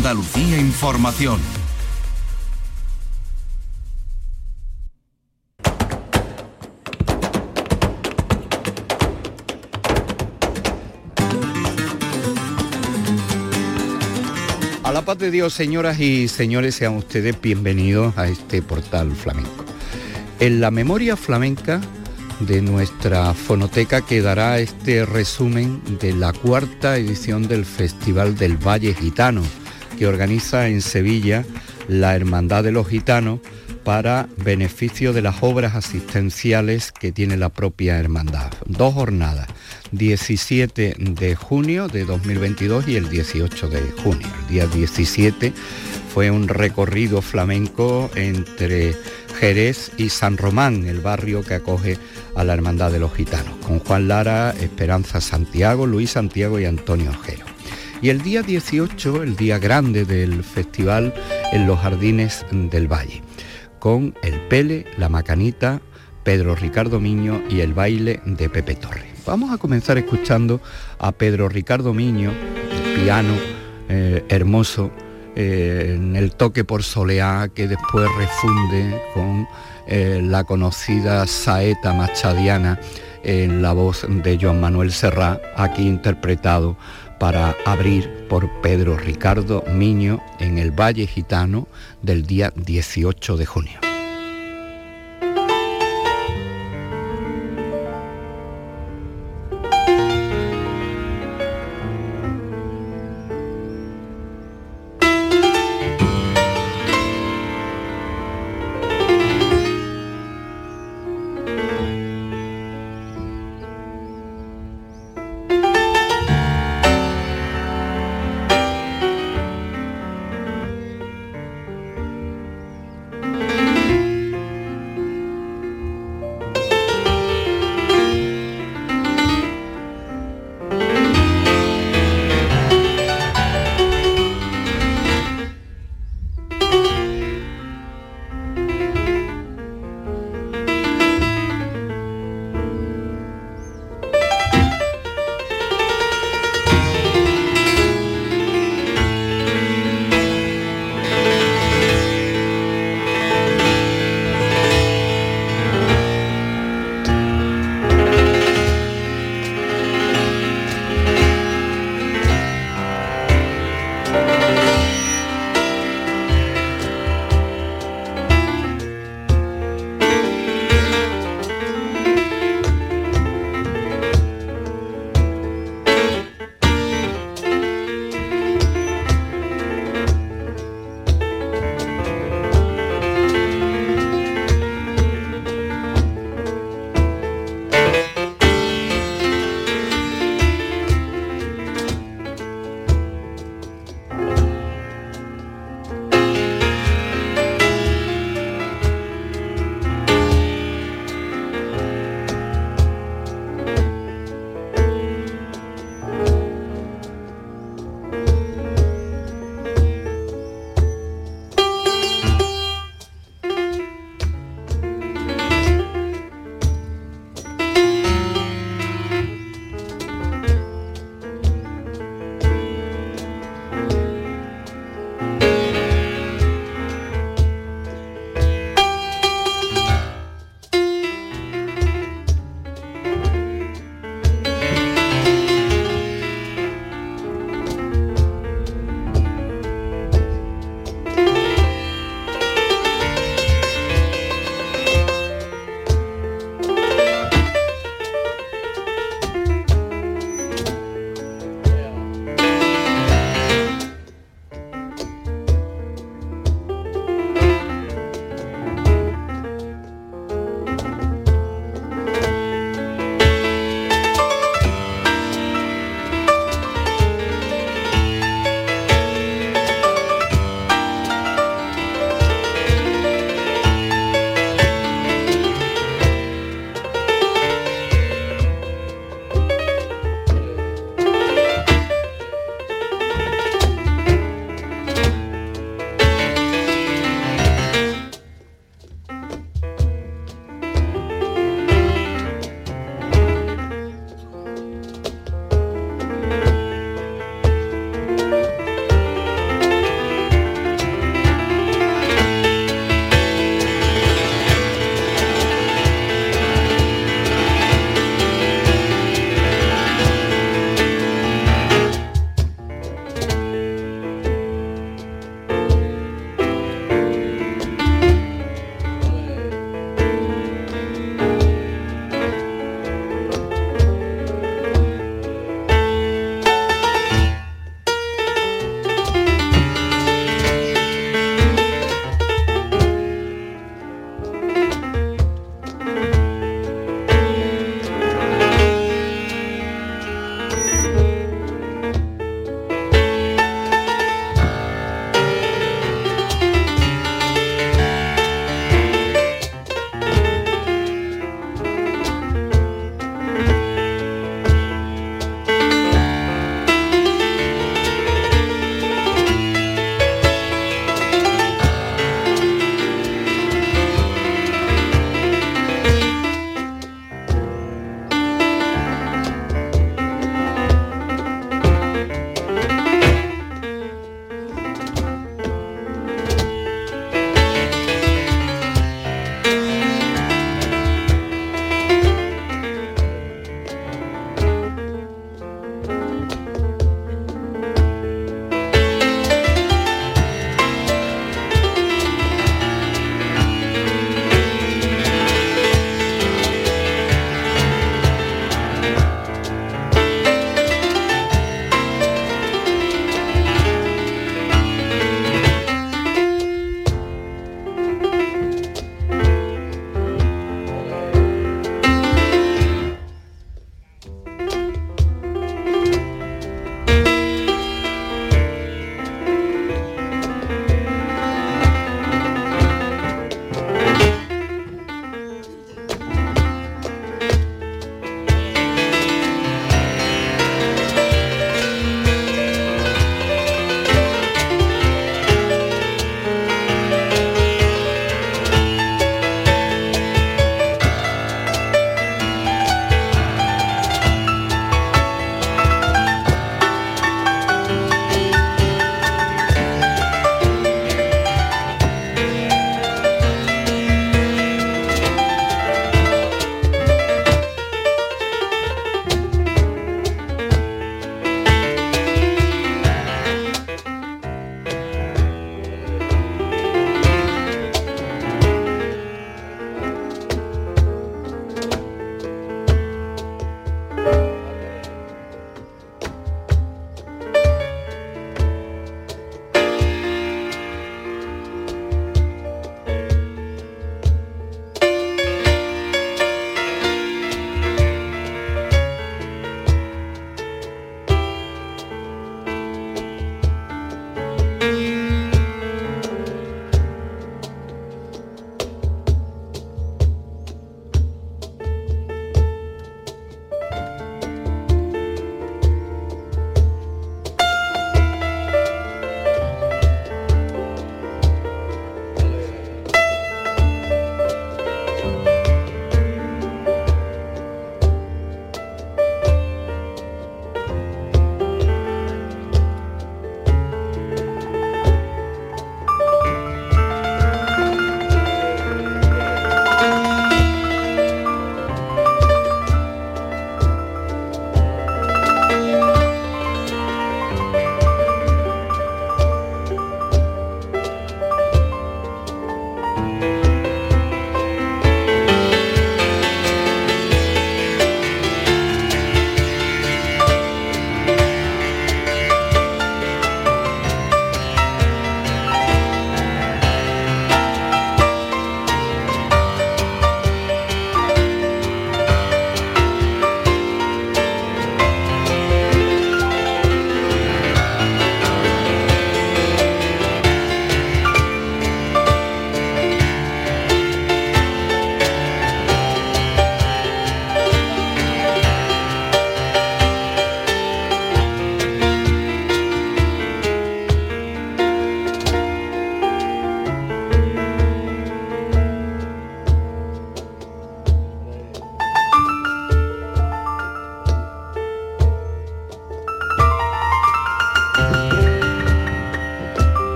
Andalucía Información. A la paz de Dios, señoras y señores, sean ustedes bienvenidos a este portal flamenco. En la memoria flamenca de nuestra fonoteca quedará este resumen de la cuarta edición del Festival del Valle Gitano, que organiza en Sevilla la Hermandad de los Gitanos para beneficio de las obras asistenciales que tiene la propia hermandad. Dos jornadas, 17 de junio de 2022 y el 18 de junio. El día 17 fue un recorrido flamenco entre Jerez y San Román, el barrio que acoge a la Hermandad de los Gitanos, con Juan Lara, Esperanza Santiago, Luis Santiago y Antonio Ojero. Y el día 18, el día grande del festival en los Jardines del Valle, con el Pele, la Macanita, Pedro Ricardo Miño y el baile de Pepe Torre. Vamos a comenzar escuchando a Pedro Ricardo Miño, el piano eh, hermoso, eh, en el toque por soleá que después refunde con eh, la conocida saeta machadiana en la voz de Joan Manuel Serrat, aquí interpretado para abrir por Pedro Ricardo Miño en el Valle Gitano del día 18 de junio.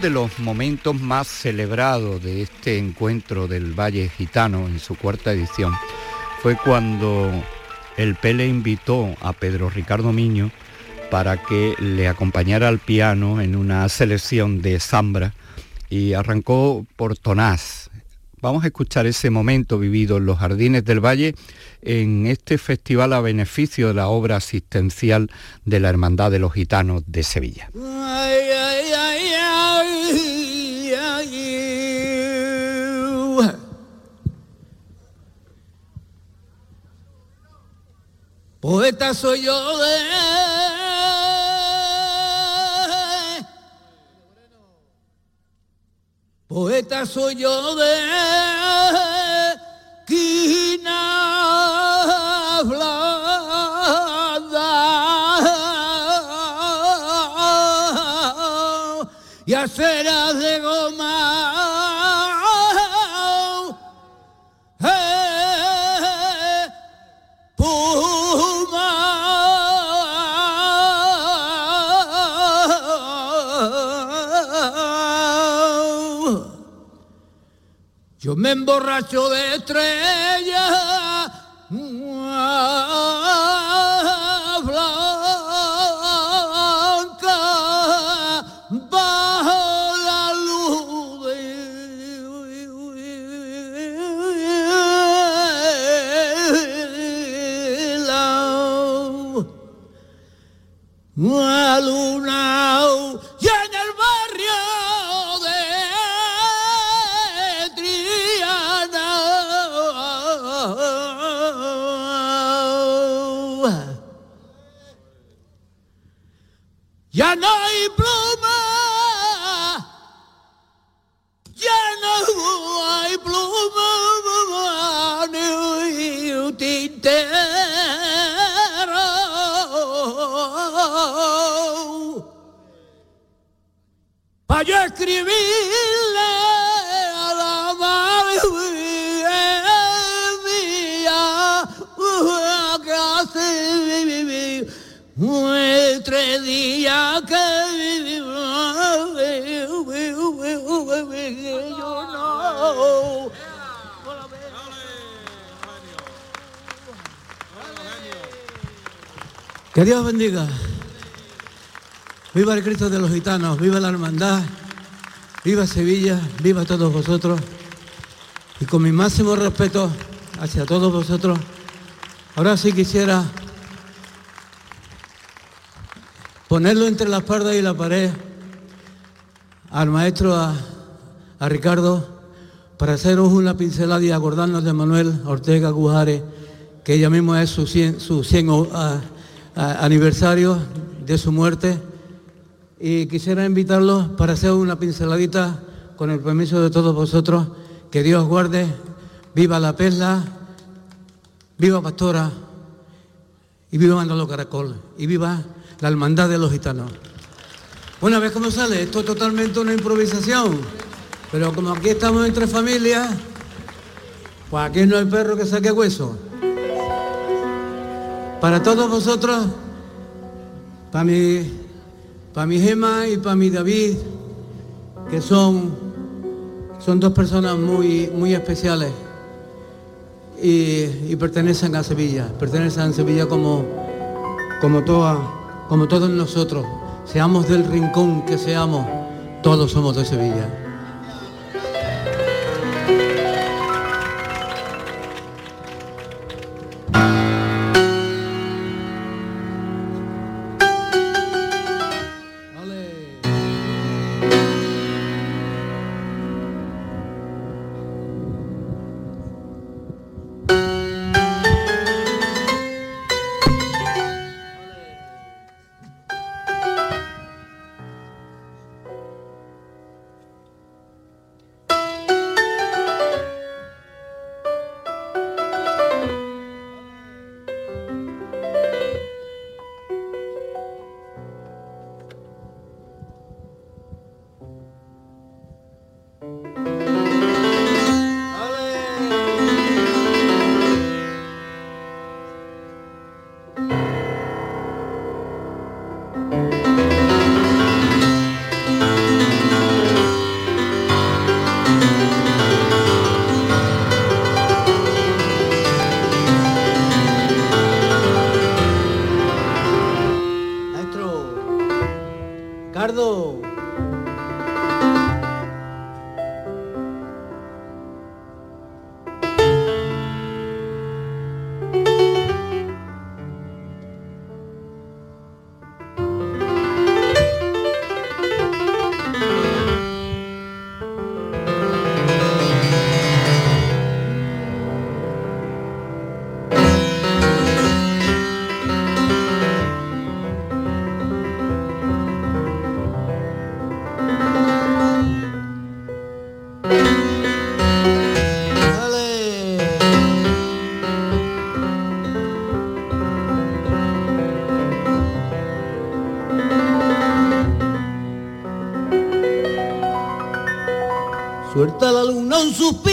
De los momentos más celebrados de este encuentro del Valle Gitano en su cuarta edición fue cuando el Pele invitó a Pedro Ricardo Miño para que le acompañara al piano en una selección de Zambra y arrancó por Tonás. Vamos a escuchar ese momento vivido en los Jardines del Valle en este festival a beneficio de la obra asistencial de la Hermandad de los Gitanos de Sevilla. Poeta soy yo de Poeta soy yo de Yo me emborracho de estrellas blanca bajo la luz de la luna Que Dios bendiga. Viva el Cristo de los gitanos, viva la hermandad, viva Sevilla, viva todos vosotros. Y con mi máximo respeto hacia todos vosotros, ahora sí quisiera ponerlo entre la espalda y la pared al maestro, a, Ricardo, para haceros una pincelada y acordarnos de Manuel Ortega Gujares, que ella mismo es su 100, su 100 a- a- aniversario de su muerte. Y quisiera invitarlos para hacer una pinceladita con el permiso de todos vosotros. Que Dios guarde, viva la perla, viva Pastora y viva Manolo Caracol y viva la hermandad de los gitanos. Una vez como sale, esto es totalmente una improvisación, pero como aquí estamos entre familias, pues aquí no hay perro que saque hueso. Para todos vosotros, para mi, para mi Gema y para mi David, que son, son dos personas muy, muy especiales y, pertenecen a Sevilla, pertenecen a Sevilla como, como, como todos nosotros, seamos del rincón que seamos, todos somos de Sevilla. usufruir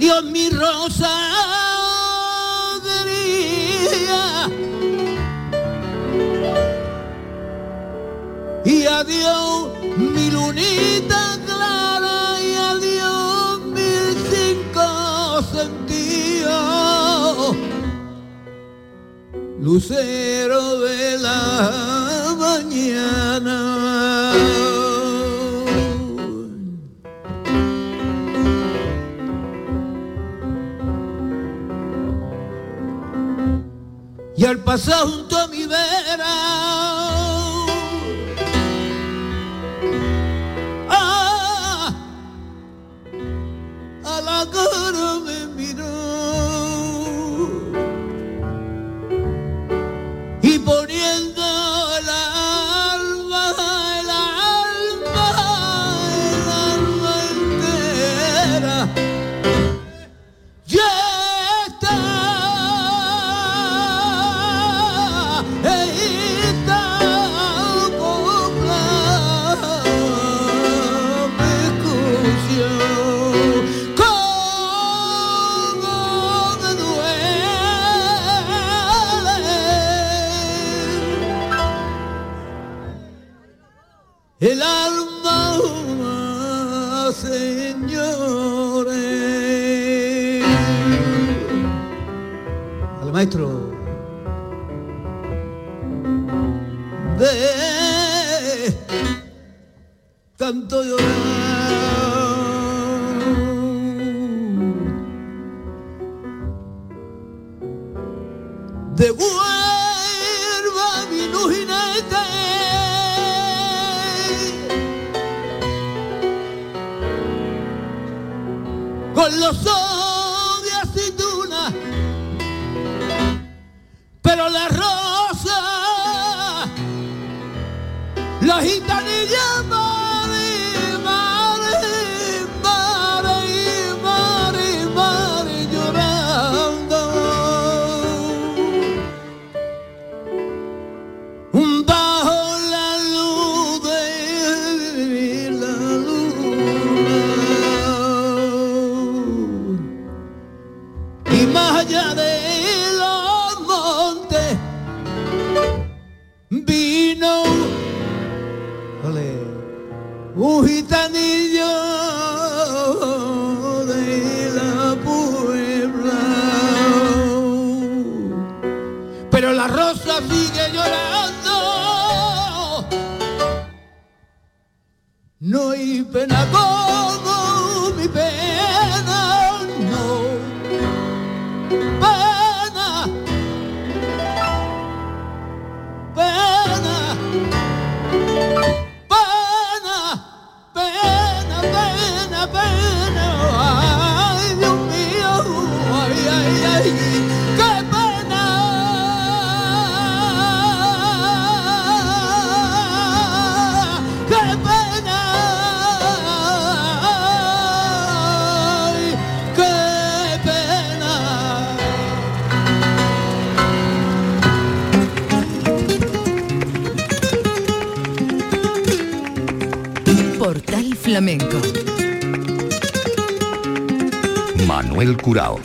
Adiós mi rosa. la rosa sigue llorando. No hay pena como Flamenco. Manuel Curao.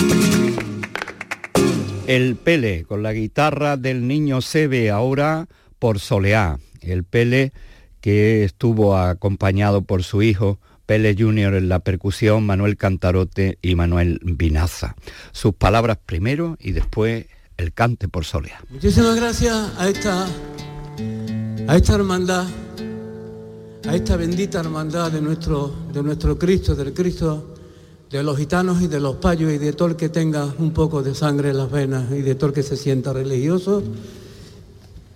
El Pele con la guitarra del niño Sebe ahora por Soleá. El Pele que estuvo acompañado por su hijo Pele Junior en la percusión, Manuel Cantarote y Manuel Vinaza. Sus palabras primero y después el cante por Soleá. Muchísimas gracias a esta, a esta hermandad, a esta bendita hermandad de nuestro, de nuestro Cristo, del Cristo de los gitanos y de los payos y de todo el que tenga un poco de sangre en las venas y de todo el que se sienta religioso.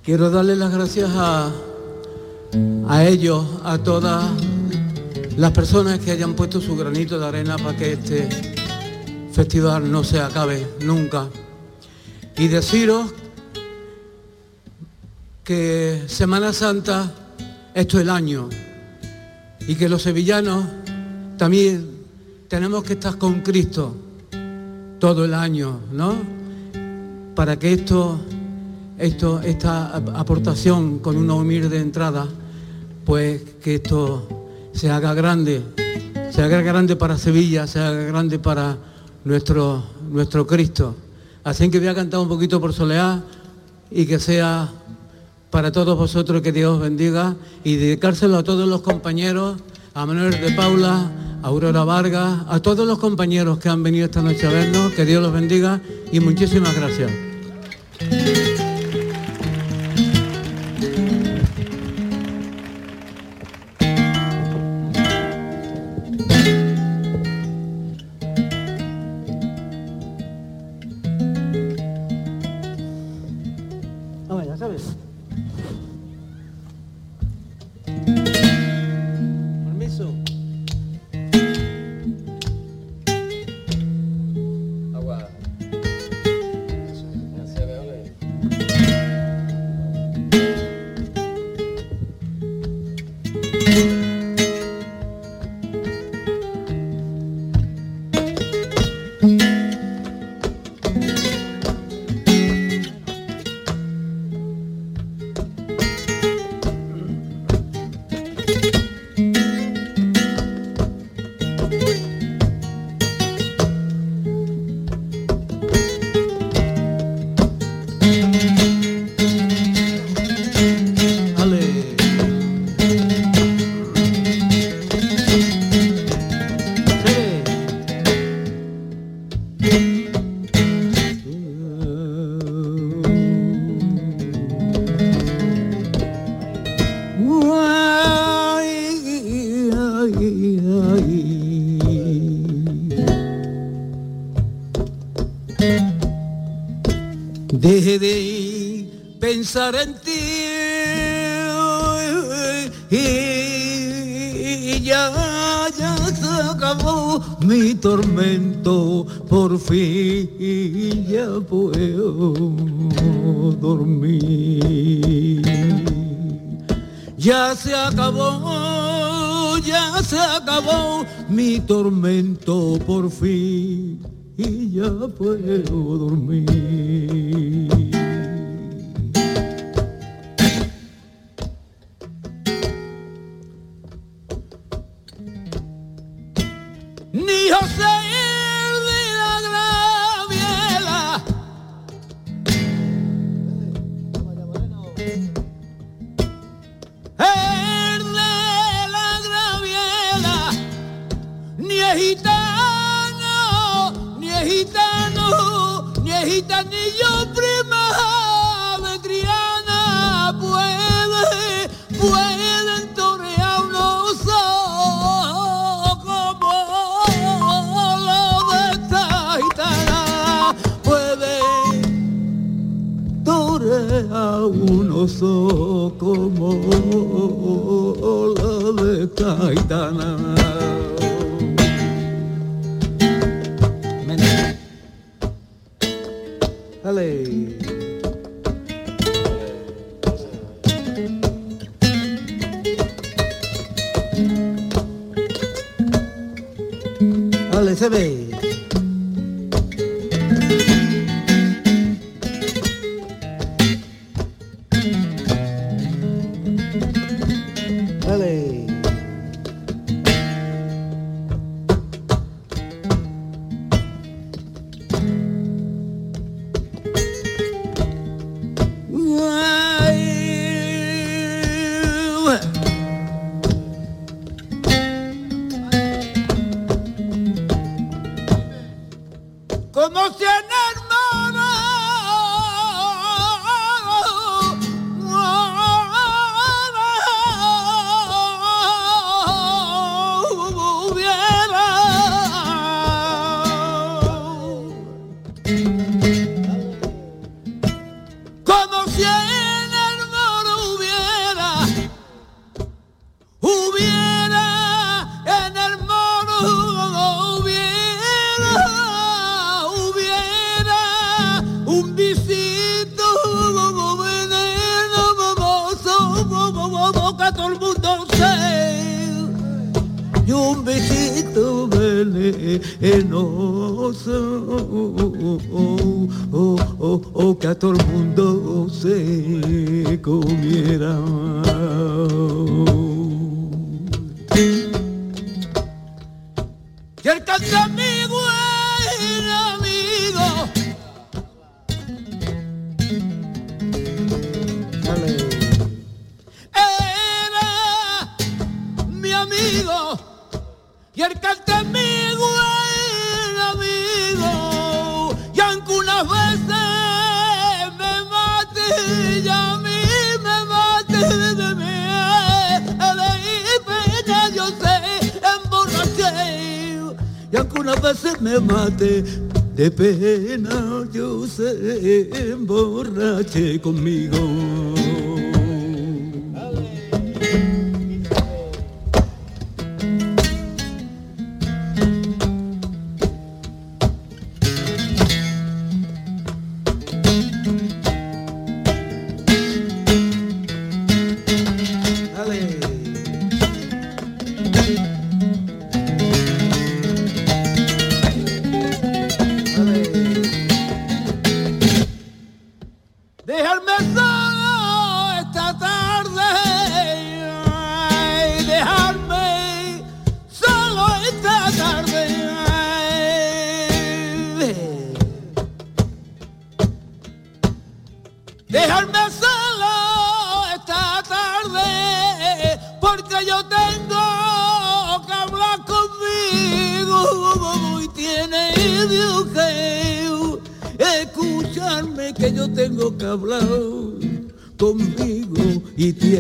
Quiero darle las gracias a, a ellos, a todas las personas que hayan puesto su granito de arena para que este festival no se acabe nunca. Y deciros que Semana Santa esto es el año y que los sevillanos también tenemos que estar con Cristo todo el año, ¿no? Para que esto, esto, esta aportación con una humilde entrada, pues que esto se haga grande, se haga grande para Sevilla, se haga grande para nuestro, nuestro Cristo. Así que voy a cantar un poquito por Soleá y que sea para todos vosotros que Dios bendiga y dedicárselo a todos los compañeros, a Manuel de Paula, Aurora Vargas, a todos los compañeros que han venido esta noche a vernos, que Dios los bendiga y muchísimas gracias. Acabó mi tormento por fin y ya puedo uno como la de Caetana. Se pena yo sé emborraché conmigo de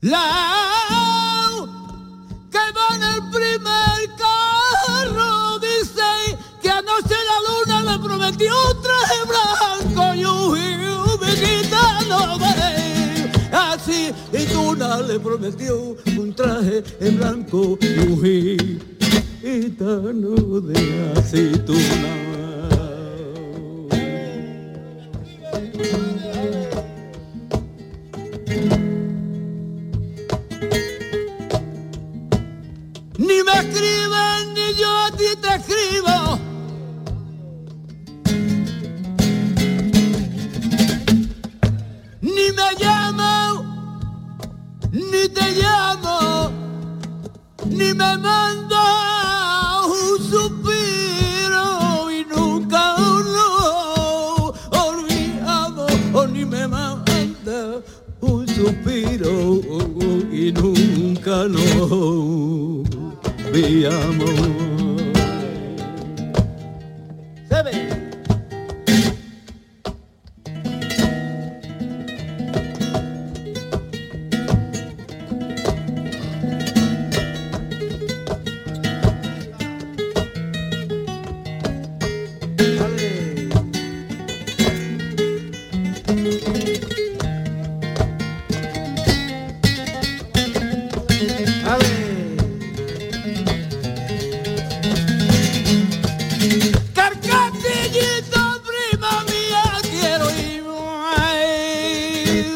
la que va en el primer carro, dice que anoche la luna le prometió un traje blanco y un gitano así y Luna le prometió traje en blanco y un gitano de aceituna.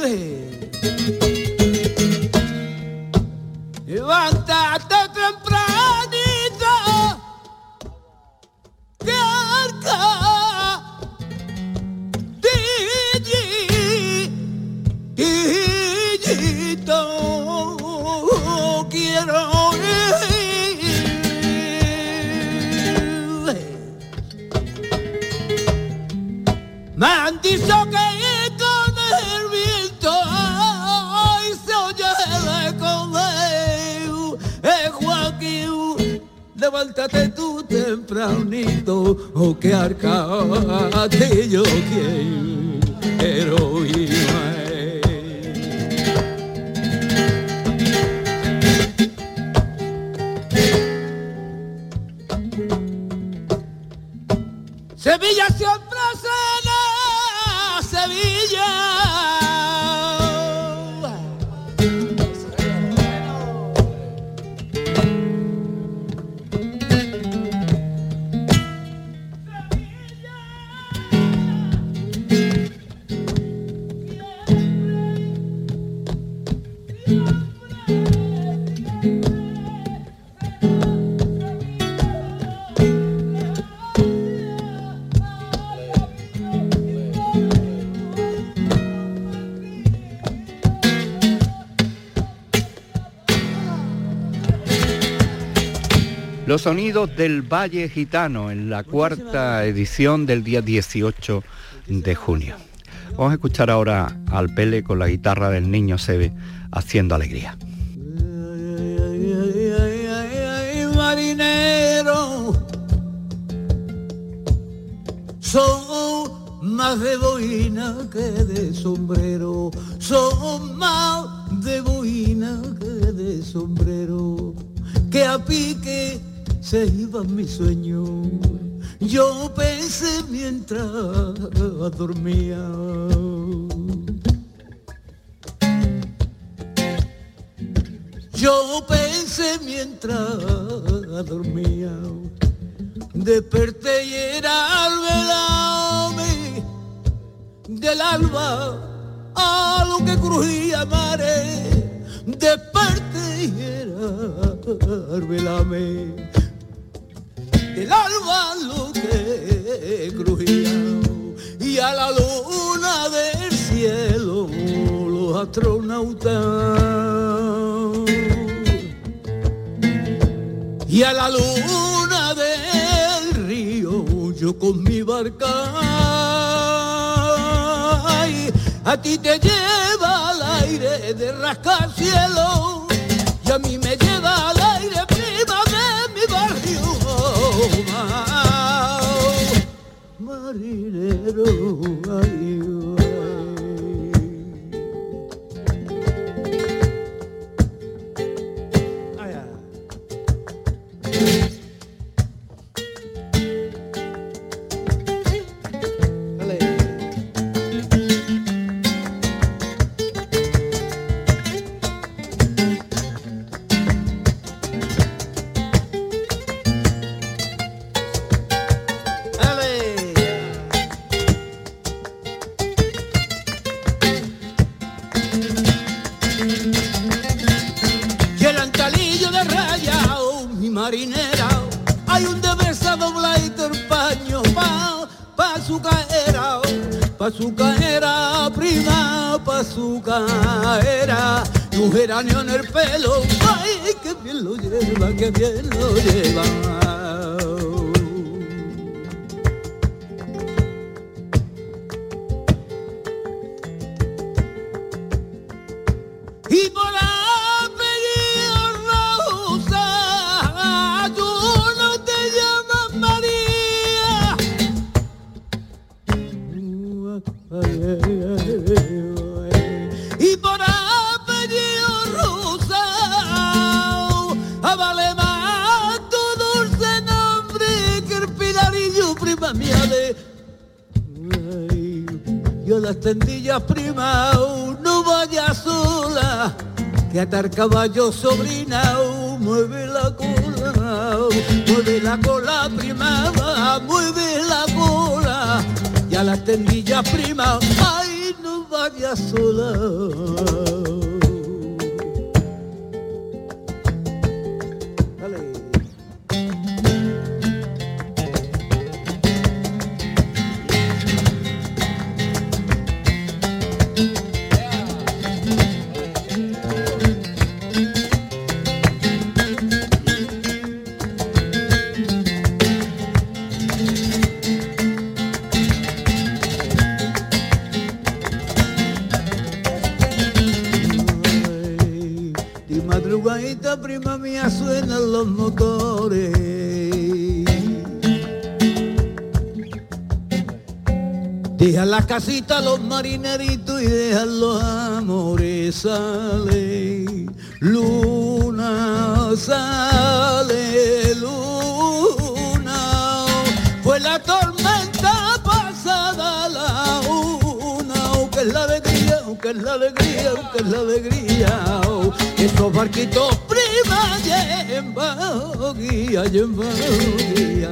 对 Valle Gitano en la cuarta edición del día 18 de junio. Vamos a escuchar ahora al Pele con la guitarra del niño Sebe haciendo alegría. Marinero, son más de boina que de sombrero, son más de boina que de sombrero, que a pique se iba mi sueño. Yo pensé mientras dormía. Yo pensé mientras dormía. Desperté y era al del alba a lo que crujía mare. Desperté y era al del alba lo que crujía y a la luna del cielo los astronautas. Y a la luna del río yo con mi barca a ti te lleva al aire de rascar cielo ay, en el pelo, ay, que bien lo lleva, que bien lo lleva. Caballo sobrina, casita los marineritos y dejan los amores sale. Luna sale luna. Fue la tormenta pasada la una. Oh, que es la alegría oh, que es la alegría oh, que es la alegría. Estos barquitos prima llevan guía llevan guía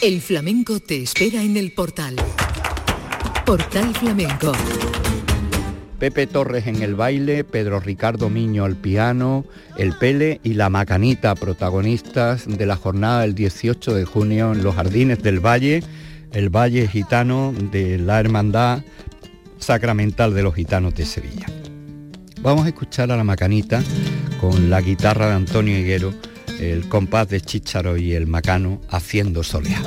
El flamenco te espera en el portal. Portal Flamenco. Pepe Torres en el baile, Pedro Ricardo Miño al piano, el Pele y la Macanita, protagonistas de la jornada del 18 de junio en los Jardines del Valle, el Valle Gitano de la Hermandad Sacramental de los Gitanos de Sevilla. Vamos a escuchar a la Macanita con la guitarra de Antonio Higuero el compás de Chicharo y el Macano haciendo soleá.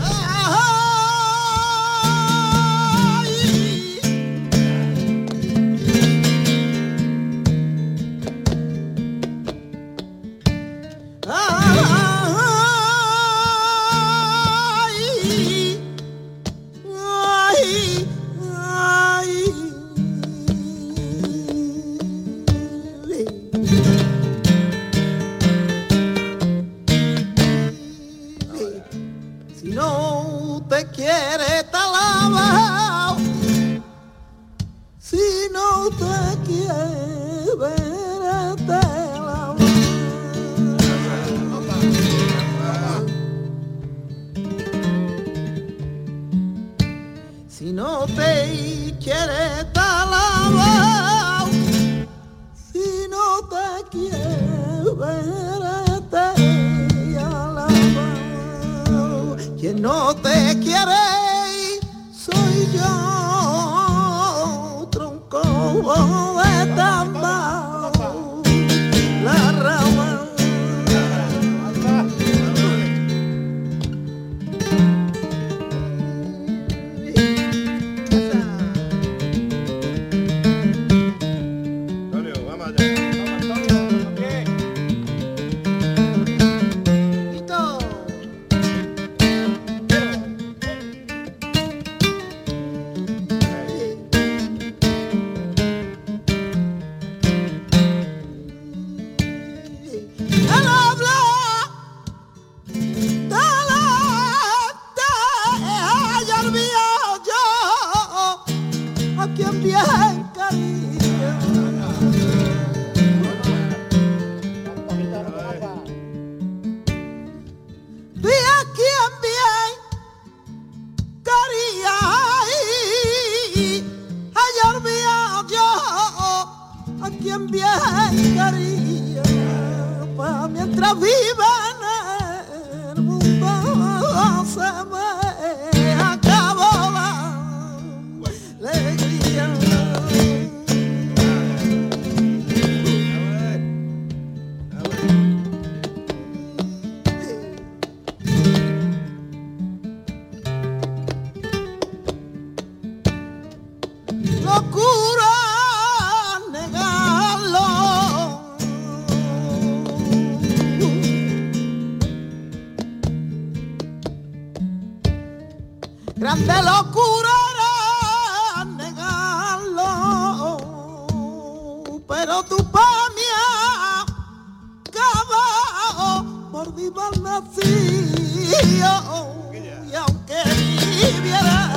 quien no te quiere soy yo, tronco. grande locura era negarlo, pero tu pamia acabó por mi mal nacido, y aunque viviera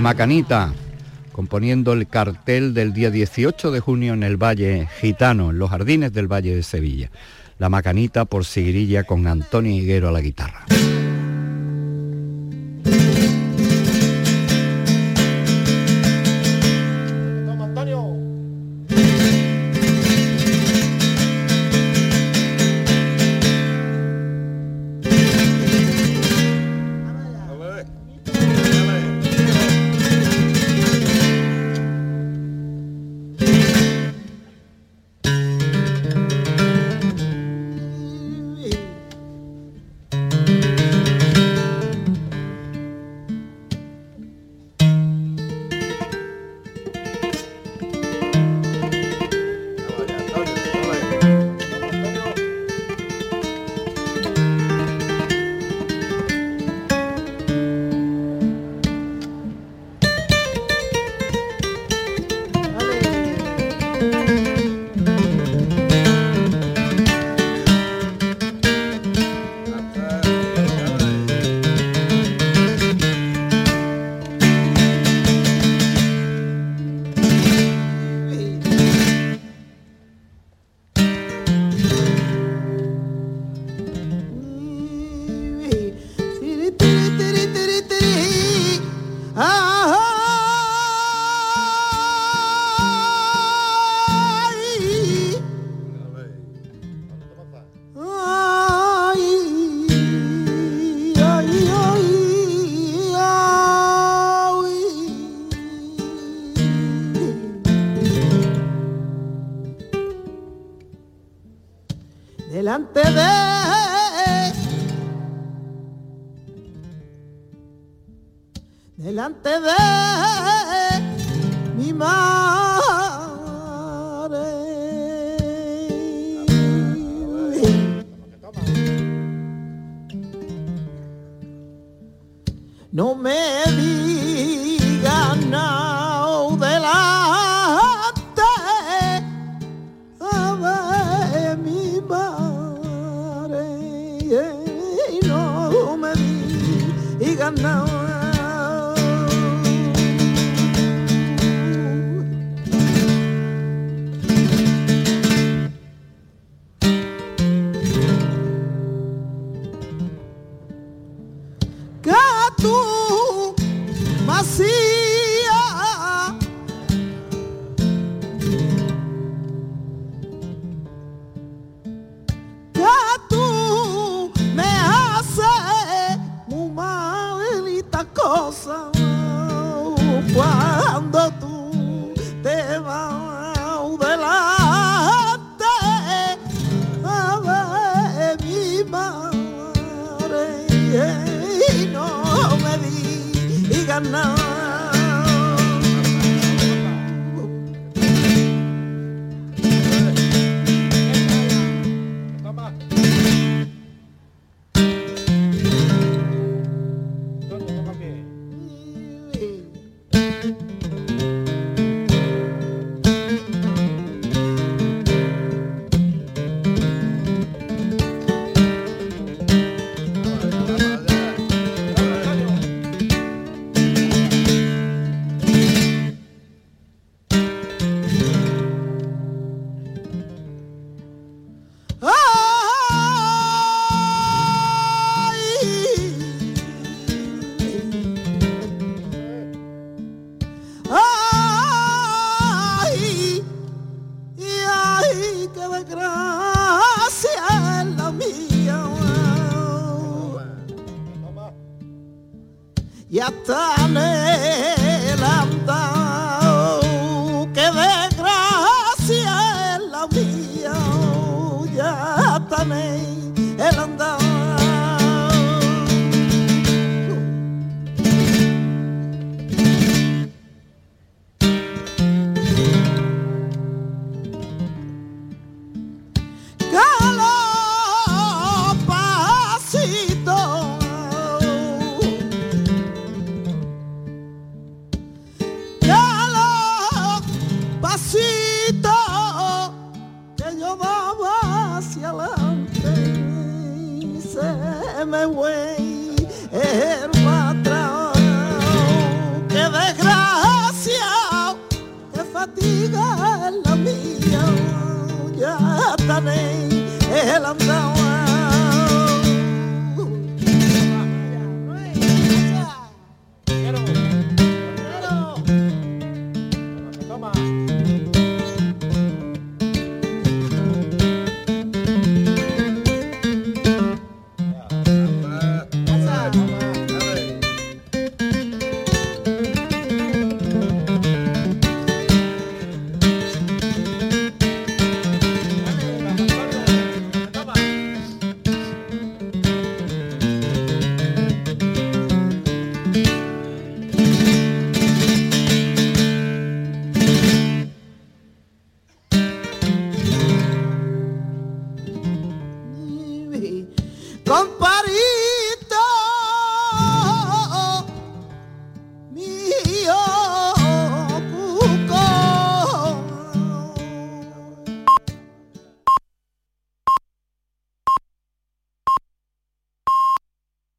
La Macanita, componiendo el cartel del día 18 de junio en el Valle Gitano, en los jardines del Valle de Sevilla. La Macanita por Sigrilla con Antonio Higuero a la guitarra. assim.